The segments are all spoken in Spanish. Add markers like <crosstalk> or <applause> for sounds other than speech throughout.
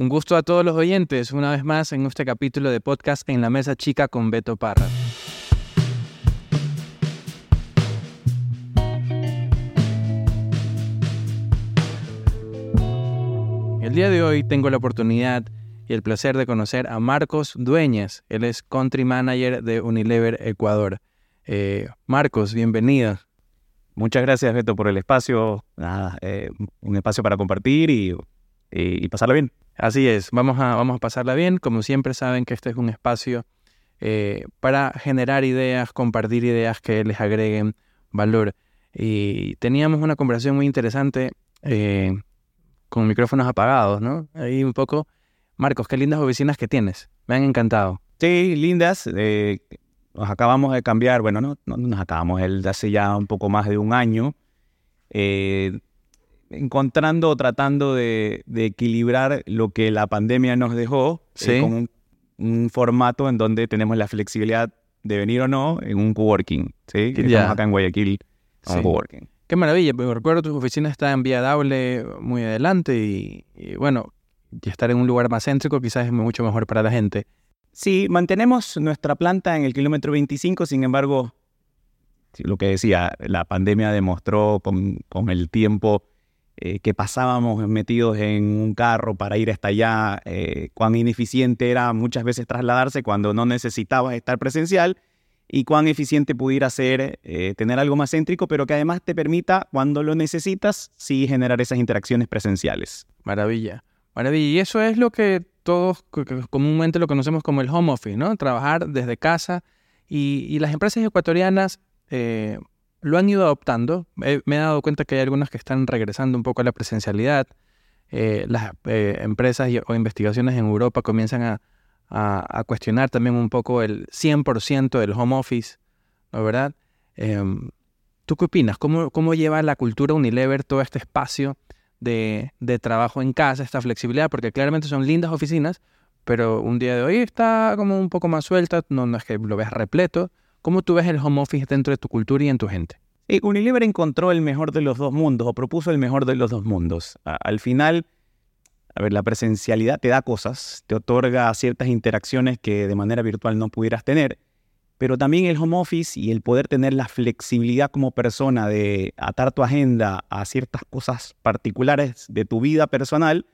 Un gusto a todos los oyentes, una vez más en este capítulo de podcast En la Mesa Chica con Beto Parra. El día de hoy tengo la oportunidad y el placer de conocer a Marcos Dueñas. Él es Country Manager de Unilever Ecuador. Eh, Marcos, bienvenido. Muchas gracias, Beto, por el espacio. Eh, un espacio para compartir y, y pasarla bien. Así es, vamos a, vamos a pasarla bien. Como siempre saben que este es un espacio eh, para generar ideas, compartir ideas que les agreguen valor. Y teníamos una conversación muy interesante eh, con micrófonos apagados, ¿no? Ahí un poco. Marcos, qué lindas oficinas que tienes. Me han encantado. Sí, lindas. Eh, nos acabamos de cambiar, bueno, no, no nos acabamos, de hace ya un poco más de un año. Eh, encontrando o tratando de, equilibrar lo que la pandemia nos dejó eh, con un, formato en donde tenemos la flexibilidad de venir o no en un coworking. ¿sí? Estamos acá en Guayaquil, un coworking. Qué maravilla, porque recuerdo tus oficinas están en Vía Dable muy adelante y, bueno, y estar en un lugar más céntrico quizás es mucho mejor para la gente. Sí, mantenemos nuestra planta en el kilómetro 25, sin embargo, lo que decía, la pandemia demostró con, con el tiempo eh, que pasábamos metidos en un carro para ir hasta allá, eh, cuán ineficiente era muchas veces trasladarse cuando no necesitabas estar presencial y cuán eficiente pudiera ser eh, tener algo más céntrico, pero que además te permita, cuando lo necesitas, sí generar esas interacciones presenciales. Maravilla, maravilla. Y eso es lo que todos comúnmente lo conocemos como el home office, ¿no? Trabajar desde casa y, y las empresas ecuatorianas lo han ido adoptando. me he dado cuenta que hay algunas que están regresando un poco a la presencialidad. Eh, las eh, empresas o investigaciones en Europa comienzan a, cuestionar también un poco el 100% del home office, ¿no verdad? Em, ¿Tú qué opinas? ¿Cómo, ¿Cómo, lleva la cultura Unilever todo este espacio de, trabajo en casa, esta flexibilidad? Porque claramente son lindas oficinas, pero un día de hoy está como un poco más suelta, no, no es que lo veas repleto, ¿Cómo tú ves el home office dentro de tu cultura y en tu gente? Unilever encontró el mejor de los dos mundos o propuso el mejor de los dos mundos. al final, a ver, la presencialidad te da cosas, te otorga ciertas interacciones que de manera virtual no pudieras tener, pero también el home office y el poder tener la flexibilidad como persona de atar tu agenda a ciertas cosas particulares de tu vida personal,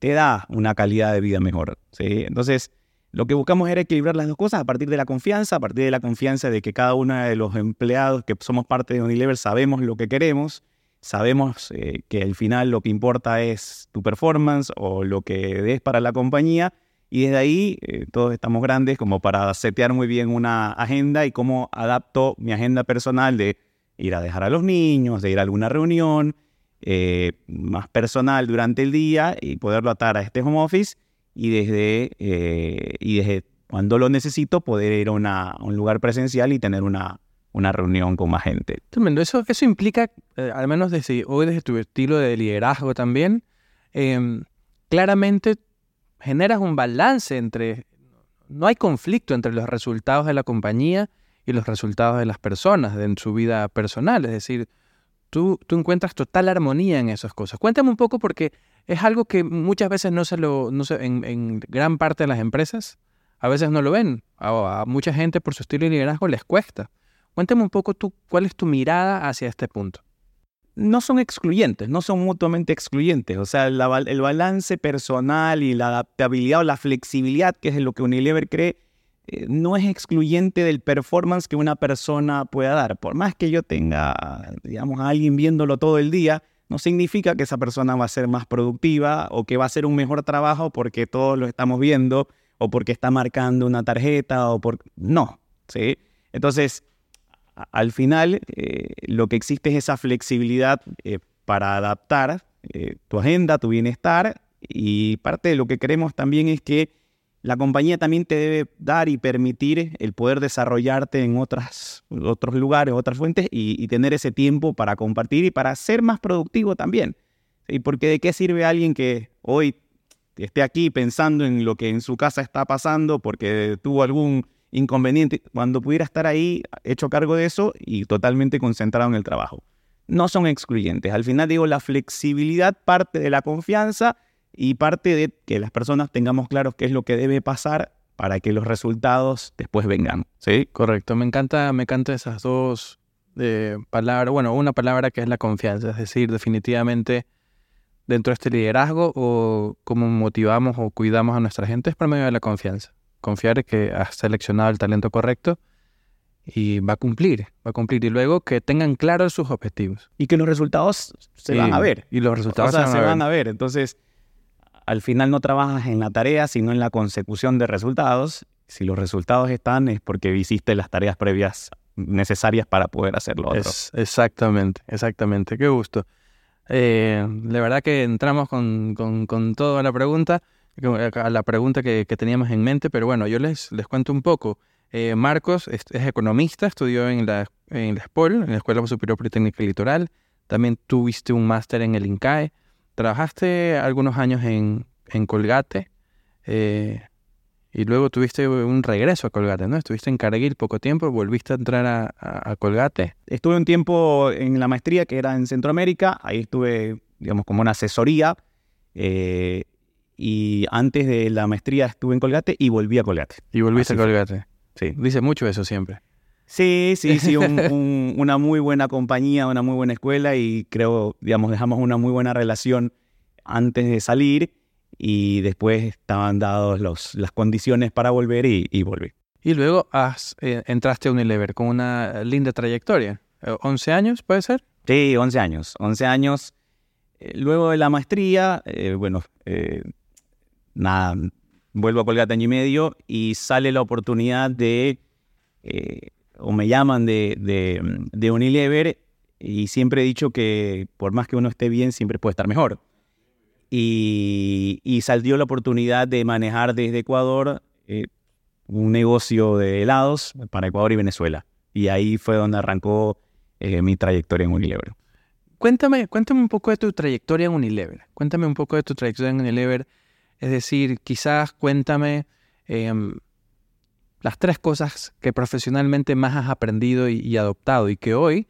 te da una calidad de vida mejor. ¿sí? Entonces, lo que buscamos era equilibrar las dos cosas a partir de la confianza, a partir de la confianza de que cada uno de los empleados que somos parte de Unilever sabemos lo que queremos, sabemos eh, que al final lo que importa es tu performance o lo que des para la compañía y desde ahí eh, todos estamos grandes como para setear muy bien una agenda y cómo adapto mi agenda personal de ir a dejar a los niños, de ir a alguna reunión eh, más personal durante el día y poderlo atar a este home office y desde, eh, y desde cuando lo necesito poder ir a, un lugar presencial y tener una, una reunión con más gente. Tremendo. Eso, eso implica, eh, al menos desde hoy, desde tu estilo de liderazgo también, em, claramente generas un balance entre, no hay conflicto entre los resultados de la compañía y los resultados de las personas en su vida personal. Es decir, tú, tú encuentras total armonía en esas cosas. Cuéntame un poco porque es algo que muchas veces no se lo, no se, en, gran parte de las empresas, a veces no lo ven. A, mucha gente por su estilo de liderazgo les cuesta. Cuéntame un poco tú, cuál es tu mirada hacia este punto. No son excluyentes, no son mutuamente excluyentes. O sea, el balance personal y la adaptabilidad o la flexibilidad, que es lo que Unilever cree, eh, no es excluyente del performance que una persona pueda dar. Por más que yo tenga, digamos, a alguien viéndolo todo el día, no significa que esa persona va a ser más productiva o que va a hacer un mejor trabajo porque todos lo estamos viendo o porque está marcando una tarjeta o por... No, ¿sí? Entonces, al final, eh, lo que existe es esa flexibilidad eh, para adaptar tu agenda, tu bienestar y parte de lo que queremos también es que la compañía también te debe dar y permitir el poder desarrollarte en otras, otros lugares, otras fuentes y, tener ese tiempo para compartir y para ser más productivo también. ¿Sí? Porque de qué sirve alguien que hoy esté aquí pensando en lo que en su casa está pasando porque tuvo algún inconveniente, cuando pudiera estar ahí hecho cargo de eso y totalmente concentrado en el trabajo. No son excluyentes. Al final digo, la flexibilidad parte de la confianza y parte de que las personas tengamos claro qué es lo que debe pasar para que los resultados después vengan. ¿sí? Correcto, me encanta, me encanta esas dos eh, palabras, bueno, una palabra que es la confianza, es decir, definitivamente dentro de este liderazgo o cómo motivamos o cuidamos a nuestra gente es por medio de la confianza. Confiar que has seleccionado el talento correcto y va a cumplir, va a cumplir. Y luego que tengan claros sus objetivos. Y que los resultados se van a ver. Y los resultados se, van, a ver. Entonces, al final no trabajas en la tarea, sino en la consecución de resultados. Si los resultados están es porque hiciste las tareas previas necesarias para poder hacerlo. Otro. exactamente, exactamente. Qué gusto. Eh, la verdad que entramos con, con, toda la pregunta, a la pregunta que, teníamos en mente, pero bueno, yo les, les cuento un poco. Eh, Marcos es, economista, estudió en la, en la SPOL, en la Escuela Superior Politécnica Litoral. También tuviste un máster en el INCAE. Trabajaste algunos años en, en Colgate eh, y luego tuviste un regreso a Colgate, ¿no? Estuviste en Cargill poco tiempo, volviste a entrar a, a, Colgate. Estuve un tiempo en la maestría que era en Centroamérica, ahí estuve, digamos, como una asesoría. Eh, y antes de la maestría estuve en Colgate y volví a Colgate. Y volviste a Colgate. Sí, dice mucho eso siempre. Sí, sí, sí, <laughs> una muy buena compañía, una muy buena escuela y creo, digamos, dejamos una muy buena relación antes de salir y después estaban dadas las condiciones para volver y, y volví. Y luego has, eh, entraste a Unilever con una linda trayectoria. ¿11 años puede ser? Sí, 11 años. 11 años. Eh, luego de la maestría, eh, bueno, nada, vuelvo a Colgate año y medio y sale la oportunidad de, eh, o me llaman de, de, Unilever y siempre he dicho que por más que uno esté bien, siempre puede estar mejor. Y, salió la oportunidad de manejar desde Ecuador eh, un negocio de helados para Ecuador y Venezuela. Y ahí fue donde arrancó eh, mi trayectoria en Unilever. Cuéntame, cuéntame un poco de tu trayectoria en Unilever. Cuéntame un poco de tu trayectoria en Unilever es decir, quizás cuéntame em, las tres cosas que profesionalmente más has aprendido y, adoptado y que hoy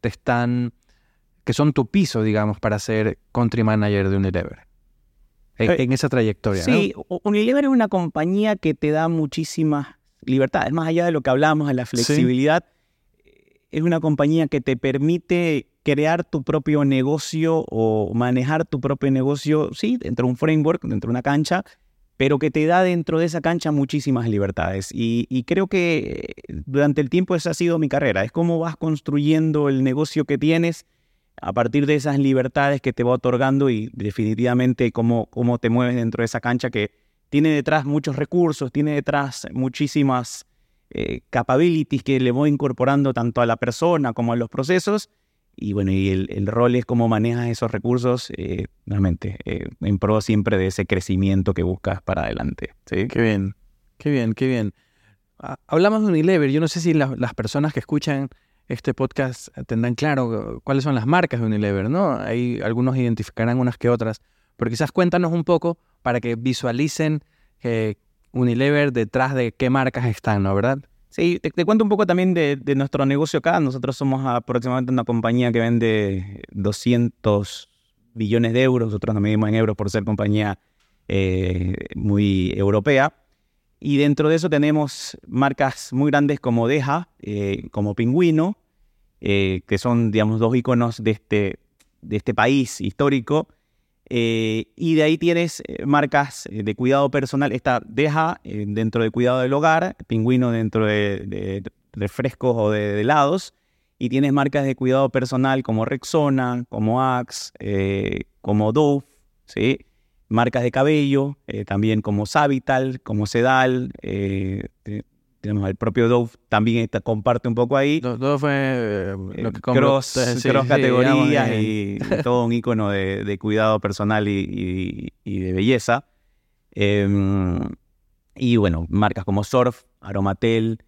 te están, que son tu piso, digamos, para ser country manager de Unilever. En, eh, esa trayectoria. Sí, Unilever es una compañía que te da muchísimas libertades, más allá de lo que hablamos de la flexibilidad. Es una compañía que te permite crear tu propio negocio o manejar tu propio negocio, sí, dentro de un framework, dentro de una cancha, pero que te da dentro de esa cancha muchísimas libertades. Y, creo que durante el tiempo esa ha sido mi carrera. Es cómo vas construyendo el negocio que tienes a partir de esas libertades que te va otorgando y definitivamente cómo, cómo te mueves dentro de esa cancha que tiene detrás muchos recursos, tiene detrás muchísimas eh, capabilities que le voy incorporando tanto a la persona como a los procesos y bueno, y el, rol es cómo manejas esos recursos, eh, realmente, eh, en pro siempre de ese crecimiento que buscas para adelante. ¿sí? Qué bien, qué bien, qué bien. Ah, hablamos de Unilever, yo no sé si las personas que escuchan este podcast tendrán claro cuáles son las marcas de Unilever, ¿no? Ahí algunos identificarán unas que otras, pero quizás cuéntanos un poco para que visualicen que Unilever detrás de qué marcas están, ¿no? ¿Verdad? Sí, te, cuento un poco también de, nuestro negocio acá. Nosotros somos aproximadamente una compañía que vende 200 billones de euros. Nosotros nos medimos en euros por ser compañía eh, muy europea. Y dentro de eso tenemos marcas muy grandes como Deja, eh, como Pingüino, eh, que son, digamos, dos iconos de este, de este país histórico. Eh, y de ahí tienes eh, marcas eh, de cuidado personal. Esta deja dentro de cuidado del hogar, pingüino dentro de, refrescos o de, helados. Y tienes marcas de cuidado personal como Rexona, como Axe, como Dove, ¿sí? marcas de cabello, también como Savital, como Sedal, el propio Dove también comparte un poco ahí. Dove fue eh, lo que cross, categorías y, todo un icono de, cuidado personal y, de belleza. Em, y bueno, marcas como Surf, Aromatel,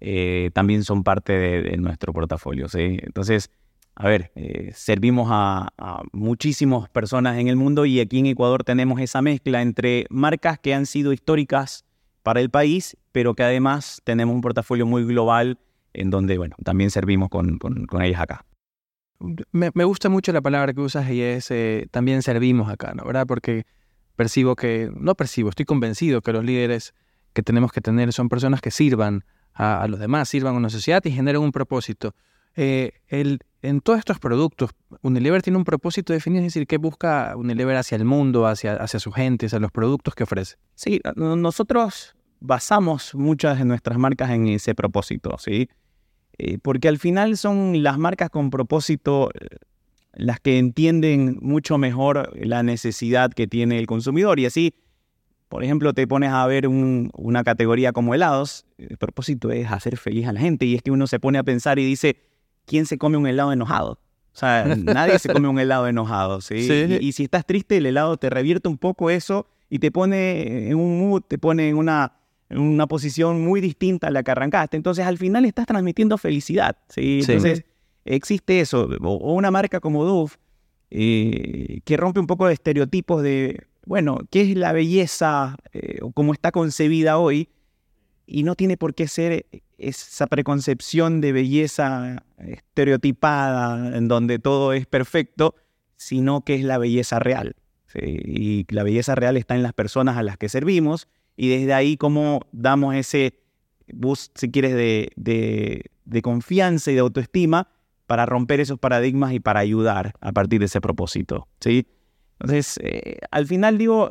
eh, también son parte de, nuestro portafolio. Entonces, a ver, eh, servimos a, a, muchísimas personas en el mundo y aquí en Ecuador tenemos esa mezcla entre marcas que han sido históricas para el país, pero que además tenemos un portafolio muy global en donde, bueno, también servimos con, con, ellas acá. Me, gusta mucho la palabra que usas y es eh, también servimos acá, ¿no? ¿Verdad? Porque percibo que, no percibo, estoy convencido que los líderes que tenemos que tener son personas que sirvan a, los demás, sirvan a una sociedad y generen un propósito. Eh, en todos estos productos, Unilever tiene un propósito definido, es decir, ¿qué busca Unilever hacia el mundo, hacia, hacia su gente, hacia los productos que ofrece? Sí, nosotros basamos muchas de nuestras marcas en ese propósito, ¿sí? Eh, porque al final son las marcas con propósito eh, las que entienden mucho mejor la necesidad que tiene el consumidor y así, por ejemplo, te pones a ver una categoría como helados, el propósito es hacer feliz a la gente y es que uno se pone a pensar y dice, ¿quién se come un helado enojado? O sea, nadie se come un <laughs> helado enojado, ¿sí? Y, y, si estás triste, el helado te revierte un poco eso y te pone en un mood, te pone en una, en una posición muy distinta a la que arrancaste. Entonces, al final estás transmitiendo felicidad. ¿sí? Entonces, existe eso. O una marca como Dove, eh, que rompe un poco de estereotipos de, bueno, ¿qué es la belleza eh, o cómo está concebida hoy? Y no tiene por qué ser esa preconcepción de belleza estereotipada en donde todo es perfecto, sino que es la belleza real. Y la belleza real está en las personas a las que servimos y desde ahí cómo damos ese boost, si quieres, de, de, confianza y de autoestima para romper esos paradigmas y para ayudar a partir de ese propósito. ¿sí? Entonces, eh, al final digo,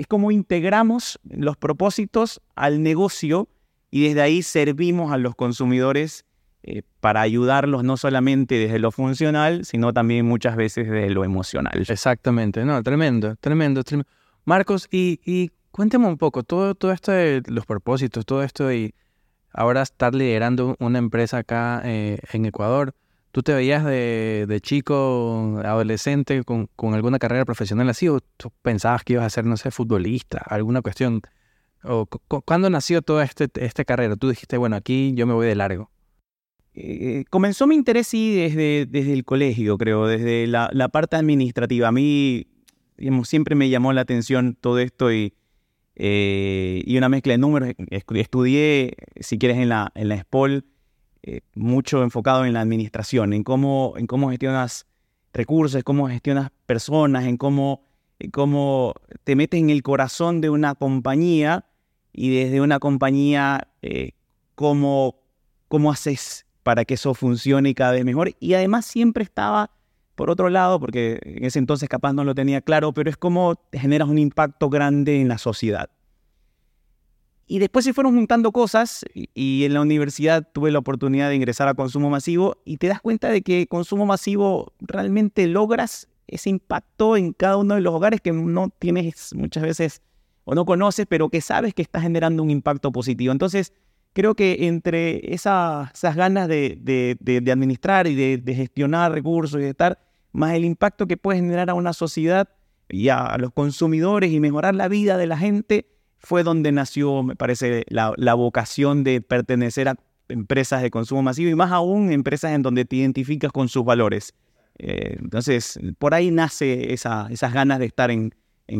es como integramos los propósitos al negocio y desde ahí servimos a los consumidores eh, para ayudarlos no solamente desde lo funcional, sino también muchas veces desde lo emocional. Exactamente, no, tremendo, tremendo, tremendo. Marcos, ¿y, y Cuénteme un poco, todo, todo esto de los propósitos, todo esto y ahora estar liderando una empresa acá eh, en Ecuador. ¿Tú te veías de, de chico, adolescente, con, con, alguna carrera profesional así? ¿O tú pensabas que ibas a ser, no sé, futbolista, alguna cuestión? ¿O cuándo nació toda este, esta carrera? Tú dijiste, bueno, aquí yo me voy de largo. Eh, comenzó mi interés, sí, desde, desde el colegio, creo, desde la, la parte administrativa. A mí, siempre me llamó la atención todo esto y eh, y una mezcla de números. Estudié, si quieres, en la, en la SPOL, eh, mucho enfocado en la administración, en cómo, en cómo gestionas recursos, cómo gestionas personas, en cómo, cómo te metes en el corazón de una compañía y desde una compañía eh, cómo, cómo haces para que eso funcione cada vez mejor. Y además siempre estaba por otro lado, porque en ese entonces capaz no lo tenía claro, pero es como generas un impacto grande en la sociedad. Y después se fueron juntando cosas y en la universidad tuve la oportunidad de ingresar a consumo masivo y te das cuenta de que consumo masivo realmente logras ese impacto en cada uno de los hogares que no tienes muchas veces o no conoces, pero que sabes que está generando un impacto positivo. Entonces, creo que entre esas, ganas de, administrar y de, gestionar recursos y de estar, más el impacto que puede generar a una sociedad y a, los consumidores y mejorar la vida de la gente, fue donde nació, me parece, la, vocación de pertenecer a empresas de consumo masivo y más aún empresas en donde te identificas con sus valores. Eh, entonces, por ahí nace esas ganas de estar en,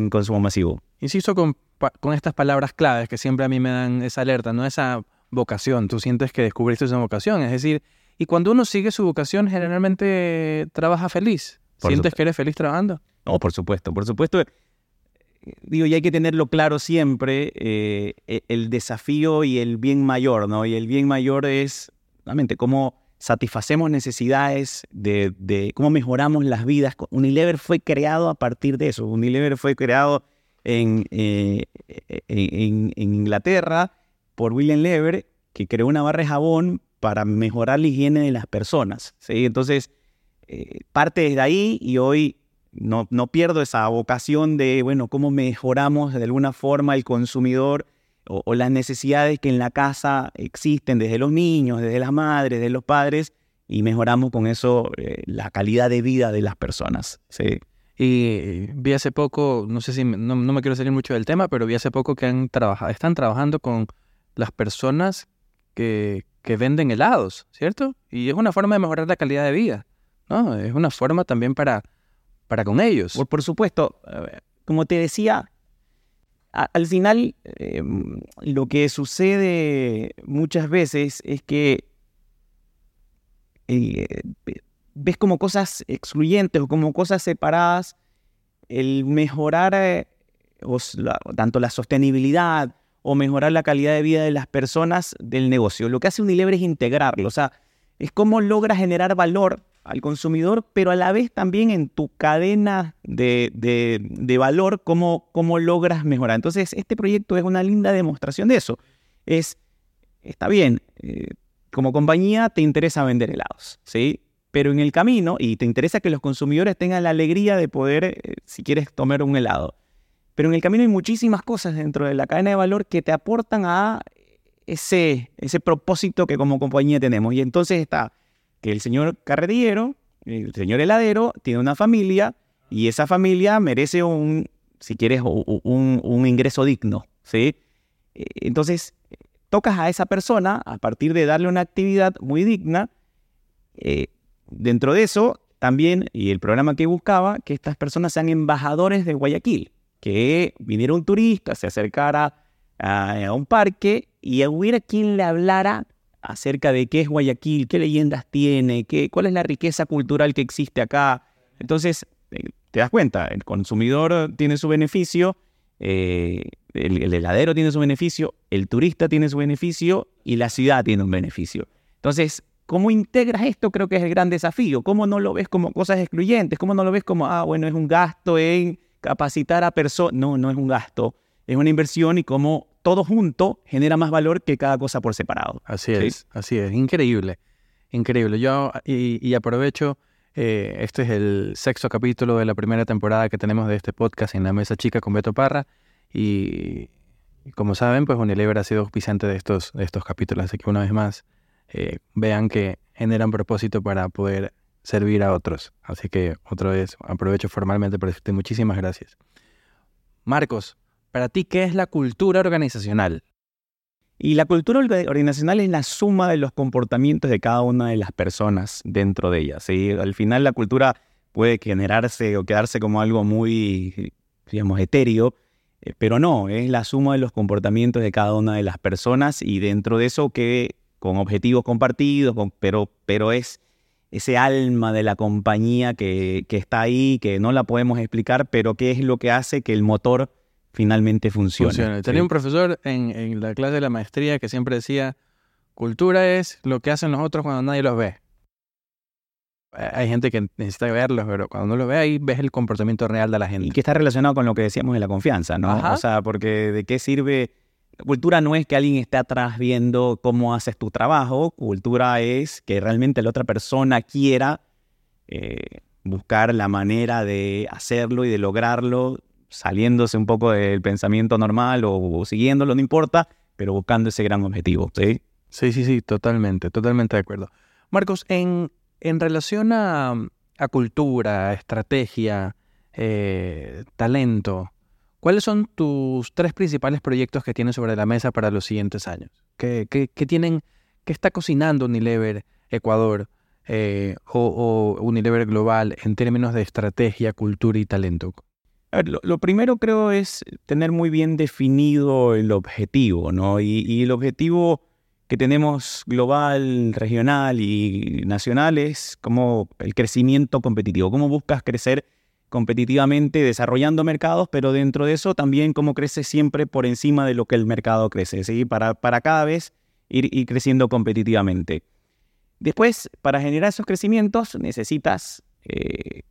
consumo masivo. Insisto con, con estas palabras claves que siempre a mí me dan esa alerta, ¿no? Esa vocación, tú sientes que descubriste esa vocación, es decir, y cuando uno sigue su vocación generalmente trabaja feliz. ¿Sientes que eres feliz trabajando? No, por supuesto, por supuesto. Digo, y hay que tenerlo claro siempre, eh, e, el desafío y el bien mayor, ¿no? Y el bien mayor es, realmente, cómo satisfacemos necesidades, de, de, cómo mejoramos las vidas. Unilever fue creado a partir de eso. Unilever fue creado en, eh, en, en Inglaterra por William Lever, que creó una barra de jabón para mejorar la higiene de las personas. ¿sí? Entonces, eh, parte desde ahí y hoy no, no pierdo esa vocación de, bueno, cómo mejoramos de alguna forma el consumidor o, las necesidades que en la casa existen desde los niños, desde las madres, desde los padres, y mejoramos con eso eh, la calidad de vida de las personas. ¿sí? Y vi hace poco, no sé si, no, no, me quiero salir mucho del tema, pero vi hace poco que han trabajado, están trabajando con las personas que, que venden helados, ¿cierto? Y es una forma de mejorar la calidad de vida, ¿no? Es una forma también para, para con ellos. Por, supuesto, como te decía, al final em, lo que sucede muchas veces es que eh, ves como cosas excluyentes o como cosas separadas el mejorar eh, tanto la sostenibilidad o mejorar la calidad de vida de las personas del negocio. Lo que hace Unilever es integrarlo, o sea, es cómo logra generar valor al consumidor, pero a la vez también en tu cadena de, valor, cómo, cómo, logras mejorar. Entonces, este proyecto es una linda demostración de eso. Es, está bien, eh, como compañía te interesa vender helados, ¿sí? Pero en el camino, y te interesa que los consumidores tengan la alegría de poder, eh, si quieres, tomar un helado. Pero en el camino hay muchísimas cosas dentro de la cadena de valor que te aportan a ese, ese propósito que como compañía tenemos. Y entonces está que el señor carretillero, el señor heladero, tiene una familia y esa familia merece un, si quieres, un, ingreso digno, ¿sí? Eh, entonces, tocas a esa persona a partir de darle una actividad muy digna. Eh, dentro de eso, también, y el programa que buscaba, que estas personas sean embajadores de Guayaquil, que viniera un turista, se acercara a, a un parque y hubiera quien le hablara acerca de qué es Guayaquil, qué leyendas tiene, qué, cuál es la riqueza cultural que existe acá. Entonces, eh, te das cuenta, el consumidor tiene su beneficio, eh, el, heladero tiene su beneficio, el turista tiene su beneficio y la ciudad tiene un beneficio. Entonces, ¿cómo integras esto? Creo que es el gran desafío. ¿Cómo no lo ves como cosas excluyentes? ¿Cómo no lo ves como, ah, bueno, es un gasto en capacitar a personas? No, no es un gasto, es una inversión y cómo todo junto genera más valor que cada cosa por separado. Así es, así es. Increíble, increíble. Yo, y, aprovecho, eh, este es el sexto capítulo de la primera temporada que tenemos de este podcast en la mesa chica con Beto Parra. Y, como saben, pues Unilever ha sido auspiciante de estos, de estos capítulos. Así que una vez más, eh, vean que generan propósito para poder servir a otros. Así que otra vez aprovecho formalmente para decirte muchísimas gracias. Marcos, para ti, ¿qué es la cultura organizacional? Y la cultura organizacional es la suma de los comportamientos de cada una de las personas dentro de ella. ¿sí? Al final la cultura puede generarse o quedarse como algo muy, digamos, etéreo, eh, pero no, es la suma de los comportamientos de cada una de las personas y dentro de eso que con objetivos compartidos, pero, pero es ese alma de la compañía que, que está ahí, que no la podemos explicar, pero que es lo que hace que el motor finalmente funcione. Tenía un profesor en, la clase de la maestría que siempre decía, cultura es lo que hacen los otros cuando nadie los ve. Eh, hay gente que necesita verlos, pero cuando no lo ve ahí ves el comportamiento real de la gente. Y que está relacionado con lo que decíamos de la confianza, ¿no? O sea, porque de qué sirve... Cultura no es que alguien esté atrás viendo cómo haces tu trabajo, cultura es que realmente la otra persona quiera eh, buscar la manera de hacerlo y de lograrlo saliéndose un poco del pensamiento normal o, siguiéndolo, no importa, pero buscando ese gran objetivo, ¿sí? Sí, sí, sí, totalmente, totalmente de acuerdo. Marcos, en, en relación a, cultura, estrategia, eh, talento, ¿cuáles son tus tres principales proyectos que tienes sobre la mesa para los siguientes años? ¿Qué, tienen, qué está cocinando Unilever Ecuador eh, o Unilever Global en términos de estrategia, cultura y talento? Lo, primero creo es tener muy bien definido el objetivo, ¿no? Y, el objetivo que tenemos global, regional y nacional es como el crecimiento competitivo. ¿Cómo buscas crecer competitivamente desarrollando mercados, pero dentro de eso también cómo creces siempre por encima de lo que el mercado crece, ¿sí? Para, para cada vez ir, creciendo competitivamente. Después, para generar esos crecimientos necesitas eh,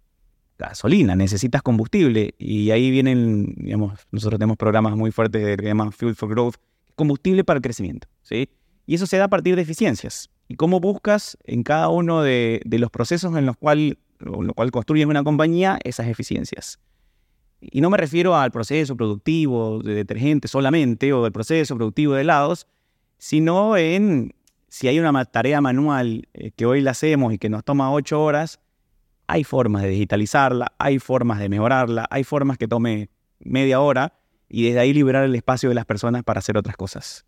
gasolina, necesitas combustible. Y ahí vienen, digamos, nosotros tenemos programas muy fuertes que llaman Fuel for Growth, combustible para el crecimiento. ¿sí? Y eso se da a partir de eficiencias. Y cómo buscas en cada uno de, los procesos en los cuales lo cual construyes una compañía esas eficiencias. Y no me refiero al proceso productivo de detergente solamente o del proceso productivo de helados, sino en si hay una tarea manual eh, que hoy la hacemos y que nos toma ocho horas, hay formas de digitalizarla, hay formas de mejorarla, hay formas que tome media hora y desde ahí liberar el espacio de las personas para hacer otras cosas.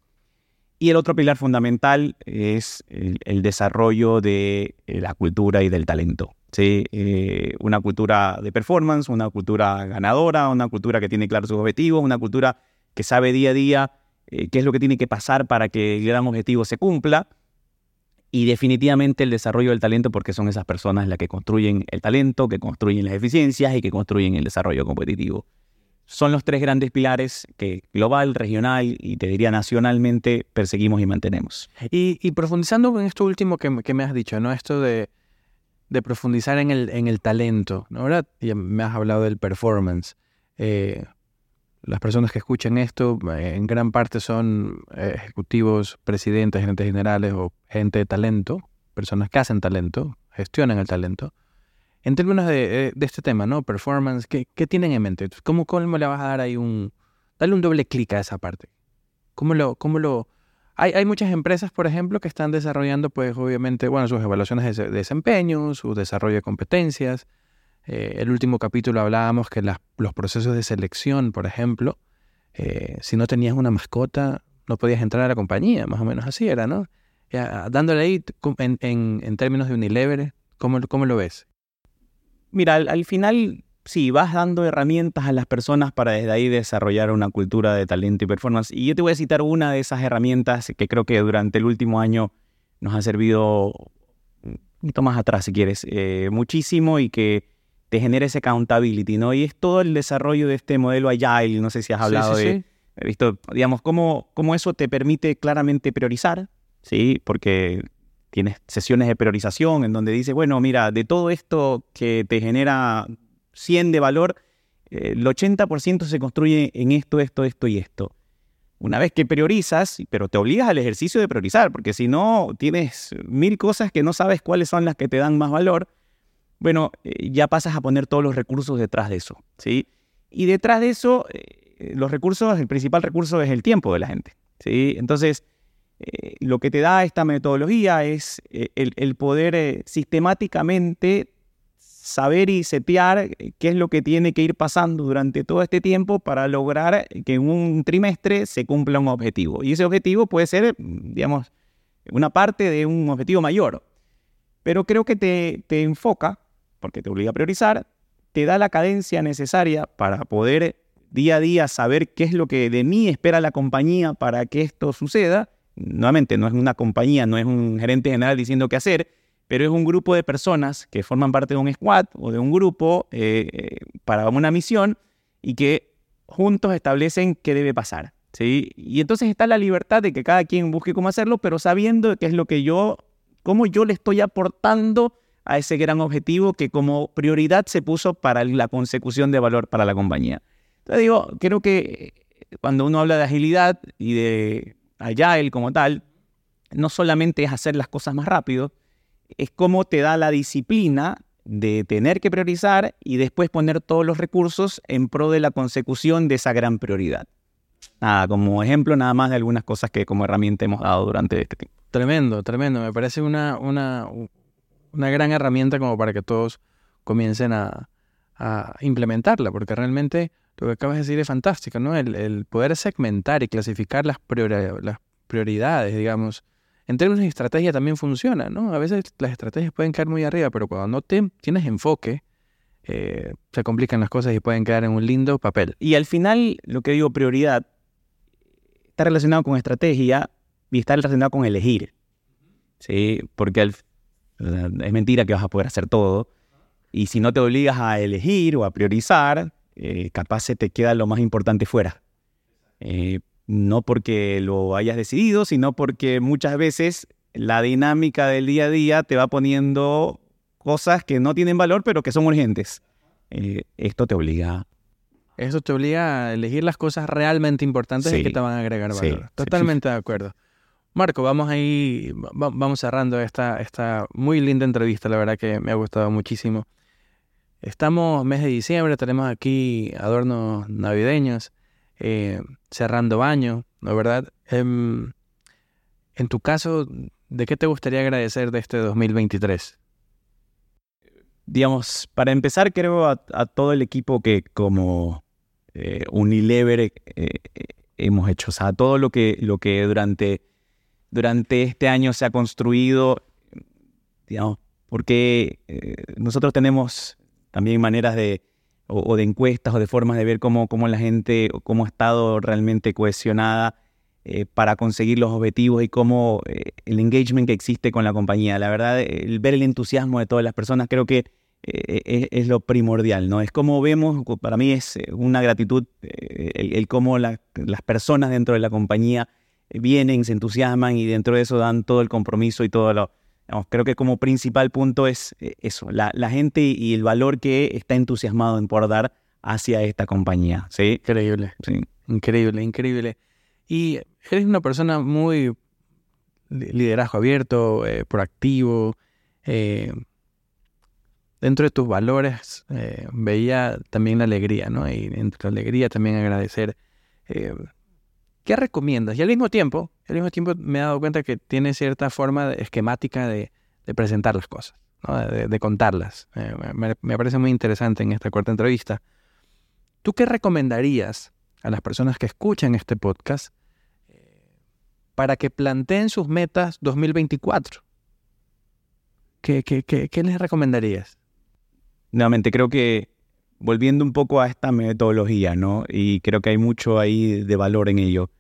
Y el otro pilar fundamental es el, desarrollo de eh, la cultura y del talento. ¿sí? Eh, una cultura de performance, una cultura ganadora, una cultura que tiene claros sus objetivos, una cultura que sabe día a día eh, qué es lo que tiene que pasar para que el gran objetivo se cumpla y definitivamente el desarrollo del talento porque son esas personas las que construyen el talento, que construyen las eficiencias y que construyen el desarrollo competitivo. son los tres grandes pilares que global, regional y te diría nacionalmente perseguimos y mantenemos. Y, profundizando en esto último que, me has dicho, ¿no? Esto de, profundizar en el, en el talento, ¿no? Ahora ya me has hablado del performance. Eh, las personas que escuchan esto eh, en gran parte son eh, ejecutivos, presidentes, gerentes generales o gente de talento, personas que hacen talento, gestionan el talento. En términos de, este tema, ¿no? Performance, ¿qué, tienen en mente? ¿Cómo, ¿Cómo, le vas a dar ahí un... Dale un doble clic a esa parte. ¿Cómo lo... Cómo lo hay, hay, muchas empresas, por ejemplo, que están desarrollando, pues obviamente, bueno, sus evaluaciones de, desempeño, su desarrollo de competencias. Eh, el último capítulo hablábamos que los procesos de selección, por ejemplo, eh, si no tenías una mascota, no podías entrar a la compañía, más o menos así era, ¿no? dándole ahí en, en, en, términos de Unilever, ¿cómo, cómo lo ves? Mira, al, final sí, vas dando herramientas a las personas para desde ahí desarrollar una cultura de talento y performance. Y yo te voy a citar una de esas herramientas que creo que durante el último año nos ha servido un poquito más atrás, si quieres, eh, muchísimo y que te genera ese accountability, ¿no? Y es todo el desarrollo de este modelo Agile, no sé si has hablado de... He visto, digamos, cómo, cómo eso te permite claramente priorizar, ¿sí? Porque tienes sesiones de priorización en donde dice, bueno, mira, de todo esto que te genera 100 de valor, eh, el 80% se construye en esto, esto, esto y esto. Una vez que priorizas, pero te obligas al ejercicio de priorizar, porque si no tienes mil cosas que no sabes cuáles son las que te dan más valor, bueno, eh, ya pasas a poner todos los recursos detrás de eso, ¿sí? Y detrás de eso, eh, los recursos, el principal recurso es el tiempo de la gente, ¿sí? Entonces, eh, lo que te da esta metodología es eh, el, poder eh, sistemáticamente saber y setear qué es lo que tiene que ir pasando durante todo este tiempo para lograr que en un trimestre se cumpla un objetivo. Y ese objetivo puede ser, digamos, una parte de un objetivo mayor. Pero creo que te, te enfoca, porque te obliga a priorizar, te da la cadencia necesaria para poder día a día saber qué es lo que de mí espera la compañía para que esto suceda nuevamente no es una compañía, no es un gerente general diciendo qué hacer, pero es un grupo de personas que forman parte de un squad o de un grupo eh, para una misión y que juntos establecen qué debe pasar. ¿sí? Y entonces está la libertad de que cada quien busque cómo hacerlo, pero sabiendo qué es lo que yo, cómo yo le estoy aportando a ese gran objetivo que como prioridad se puso para la consecución de valor para la compañía. Entonces digo, creo que cuando uno habla de agilidad y de Agile como tal, no solamente es hacer las cosas más rápido, es cómo te da la disciplina de tener que priorizar y después poner todos los recursos en pro de la consecución de esa gran prioridad. Nada, como ejemplo nada más de algunas cosas que como herramienta hemos dado durante este tiempo. Tremendo, tremendo. Me parece una, una, una gran herramienta como para que todos comiencen a, implementarla, porque realmente lo que acabas de decir es fantástico, ¿no? El, poder segmentar y clasificar las, las prioridades, digamos. En términos de estrategia también funciona, ¿no? A veces las estrategias pueden caer muy arriba, pero cuando no te, tienes enfoque, eh, se complican las cosas y pueden quedar en un lindo papel. Y al final, lo que digo prioridad, está relacionado con estrategia y está relacionado con elegir. ¿Sí? Porque es mentira que vas a poder hacer todo. Y si no te obligas a elegir o a priorizar, eh, capaz se te queda lo más importante fuera. Eh, no porque lo hayas decidido, sino porque muchas veces la dinámica del día a día te va poniendo cosas que no tienen valor, pero que son urgentes. Eh, esto te obliga. Esto te obliga a elegir las cosas realmente importantes y que te van a agregar valor. Totalmente de acuerdo. Marco, vamos ahí, vamos cerrando esta, esta muy linda entrevista, la verdad que me ha gustado muchísimo. Estamos mes de diciembre, tenemos aquí adornos navideños, eh, cerrando baño, ¿no verdad? Em, en tu caso, ¿de qué te gustaría agradecer de este 2023? Digamos, para empezar, creo a, todo el equipo que como eh, Unilever eh, hemos hecho, o sea, todo lo que, lo que durante, durante este año se ha construido, digamos, porque nosotros tenemos también maneras de, o, de encuestas o de formas de ver cómo, cómo la gente, cómo ha estado realmente cohesionada eh, para conseguir los objetivos y cómo eh, el engagement que existe con la compañía. La verdad, el ver el entusiasmo de todas las personas, creo que eh, es, lo primordial, ¿no? Es como vemos, para mí es eh, una gratitud el, cómo las personas dentro de la compañía vienen, se entusiasman y dentro de eso dan todo el compromiso y todo lo... creo que como principal punto es eso, la, gente y el valor que está entusiasmado en poder dar hacia esta compañía, ¿sí? Increíble. Sí. Increíble, increíble. Y eres una persona muy liderazgo abierto, proactivo, eh, dentro de tus valores eh, veía también la alegría, ¿no? Y entre la alegría también agradecer. Eh, ¿Qué recomiendas? Y al mismo tiempo, al mismo tiempo me he dado cuenta que tiene cierta forma esquemática de, presentar las cosas, de, contarlas. Me, me, parece muy interesante en esta corta entrevista. ¿Tú qué recomendarías a las personas que escuchan este podcast para que planteen sus metas 2024? ¿Qué, les recomendarías? Nuevamente, creo que volviendo un poco a esta metodología, ¿no? Y creo que hay mucho ahí de valor en ello.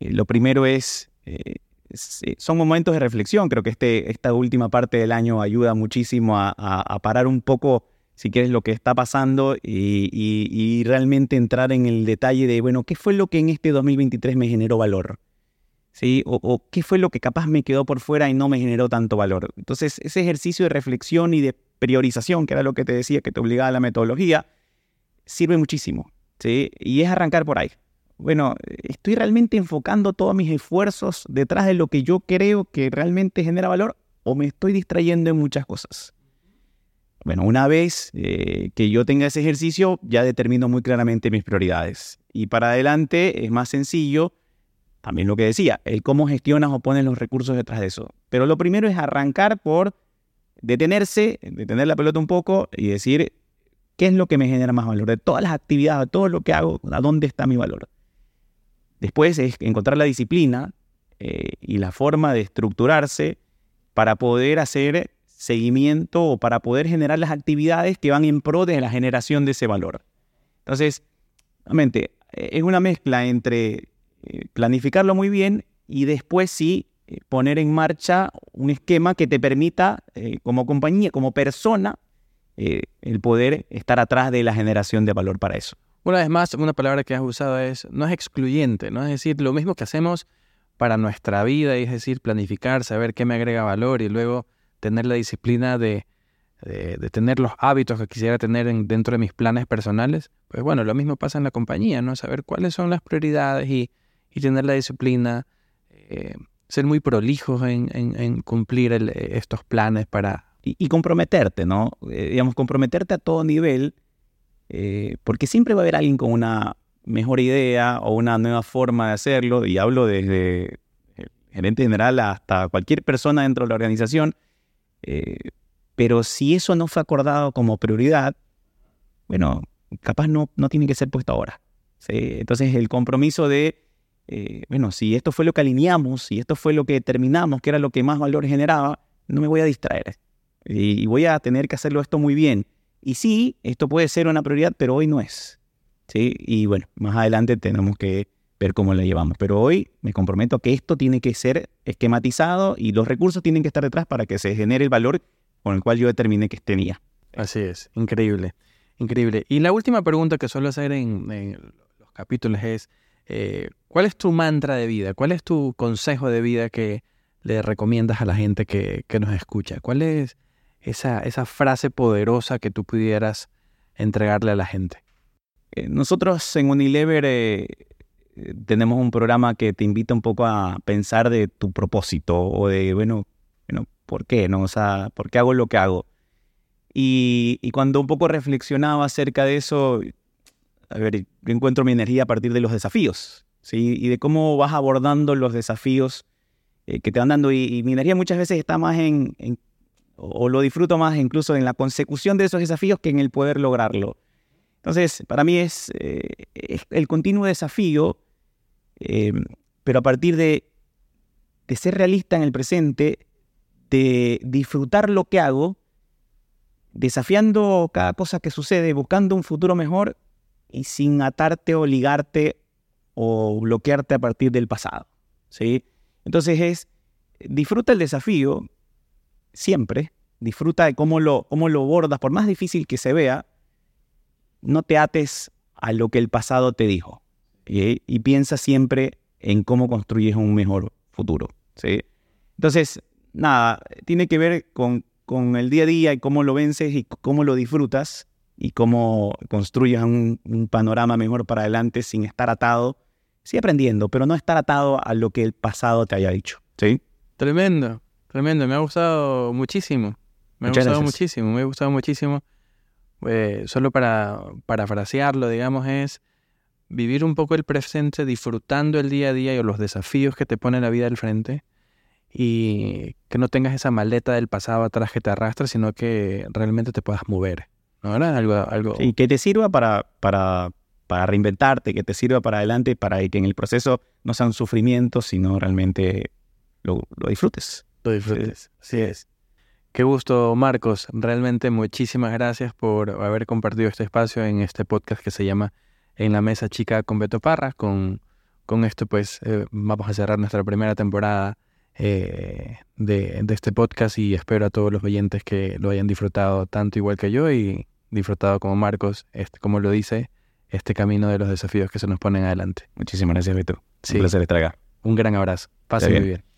Eh, lo primero es, eh, eh, son momentos de reflexión. Creo que este, esta última parte del año ayuda muchísimo a, parar un poco, si quieres, lo que está pasando y, realmente entrar en el detalle de, bueno, ¿qué fue lo que en este 2023 me generó valor? ¿sí? O, qué fue lo que capaz me quedó por fuera y no me generó tanto valor. Entonces, ese ejercicio de reflexión y de priorización, que era lo que te decía que te obligaba a la metodología, sirve muchísimo, ¿sí? Y es arrancar por ahí. Bueno, ¿estoy realmente enfocando todos mis esfuerzos detrás de lo que yo creo que realmente genera valor o me estoy distrayendo en muchas cosas? Bueno, una vez eh, que yo tenga ese ejercicio, ya determino muy claramente mis prioridades. Y para adelante es más sencillo también lo que decía, el cómo gestionas o pones los recursos detrás de eso. Pero lo primero es arrancar por detenerse, detener la pelota un poco y decir, ¿qué es lo que me genera más valor? De todas las actividades, de todo lo que hago, ¿a dónde está mi valor? Después es encontrar la disciplina eh, y la forma de estructurarse para poder hacer seguimiento o para poder generar las actividades que van en pro de la generación de ese valor. Entonces, realmente, es una mezcla entre eh, planificarlo muy bien y después sí eh, poner en marcha un esquema que te permita, eh, como compañía, como persona, el poder estar atrás de la generación de valor para eso. Una vez más, una palabra que has usado es, no es excluyente, ¿no? Es decir, lo mismo que hacemos para nuestra vida, es decir, planificar, saber qué me agrega valor y luego tener la disciplina de, tener los hábitos que quisiera tener dentro de mis planes personales, pues bueno, lo mismo pasa en la compañía, ¿no? Saber cuáles son las prioridades y tener la disciplina, eh, ser muy prolijos en, cumplir estos planes para... Y, comprometerte, ¿no? Eh, digamos, comprometerte a todo nivel, eh, porque siempre va a haber alguien con una mejor idea o una nueva forma de hacerlo, y hablo desde el gerente general hasta cualquier persona dentro de la organización, pero si eso no fue acordado como prioridad, bueno, capaz no, no tiene que ser puesto ahora. Entonces el compromiso de eh, bueno, si esto fue lo que alineamos, si esto fue lo que determinamos, que era lo que más valor generaba, no me voy a distraer. Y, voy a tener que hacerlo esto muy bien. Y sí, esto puede ser una prioridad, pero hoy no es. ¿sí? Y bueno, más adelante tenemos que ver cómo la llevamos. Pero hoy me comprometo a que esto tiene que ser esquematizado y los recursos tienen que estar detrás para que se genere el valor con el cual yo determiné que tenía. Así es, increíble, increíble. Y la última pregunta que suelo hacer en los capítulos es, eh, ¿cuál es tu mantra de vida? ¿Cuál es tu consejo de vida que le recomiendas a la gente que, nos escucha? ¿Cuál es esa, esa, frase poderosa que tú pudieras entregarle a la gente? Eh, nosotros en Unilever eh, tenemos un programa que te invita un poco a pensar de tu propósito o de, bueno, bueno ¿por qué? No? O sea, ¿por qué hago lo que hago? Y, y cuando un poco reflexionaba acerca de eso, a ver, yo encuentro mi energía a partir de los desafíos, ¿sí? Y de cómo vas abordando los desafíos eh, que te van dando. Y, mi energía muchas veces está más en, o lo disfruto más incluso en la consecución de esos desafíos que en el poder lograrlo. Entonces, para mí es, eh, el continuo desafío, eh, pero a partir de, de ser realista en el presente, de disfrutar lo que hago, desafiando cada cosa que sucede, buscando un futuro mejor y sin atarte o ligarte o bloquearte a partir del pasado. ¿sí? Entonces es, disfruta el desafío siempre, disfruta de cómo lo, cómo lo bordas, por más difícil que se vea, no te ates a lo que el pasado te dijo. Y piensa siempre en cómo construyes un mejor futuro. ¿sí? Entonces, nada, tiene que ver con, con el día a día y cómo lo vences y cómo lo disfrutas y cómo construyes un, un panorama mejor para adelante sin estar atado. Sí aprendiendo, pero no estar atado a lo que el pasado te haya dicho. ¿sí? Tremendo, tremendo. Me ha gustado muchísimo. Me ha gustado muchísimo, me ha gustado muchísimo. Eh, solo para parafrasearlo, digamos, es vivir un poco el presente, disfrutando el día a día y los desafíos que te pone la vida al frente y que no tengas esa maleta del pasado atrás que te arrastra, sino que realmente te puedas mover. ¿No? Algo, algo... Sí, que te sirva para, para, para reinventarte, que te sirva para adelante, para que en el proceso no sea un sufrimiento, sino realmente lo, lo disfrutes. Lo disfrutes, sí. es. Qué gusto, Marcos. Realmente muchísimas gracias por haber compartido este espacio en este podcast que se llama En la Mesa Chica con Beto Parra. Con, con esto, pues, eh, vamos a cerrar nuestra primera temporada eh, de, este podcast y espero a todos los oyentes que lo hayan disfrutado tanto igual que yo y disfrutado como Marcos, este, como lo dice, este camino de los desafíos que se nos ponen adelante. Muchísimas gracias, Beto. Un placer estar acá. Un gran abrazo. Pase muy bien.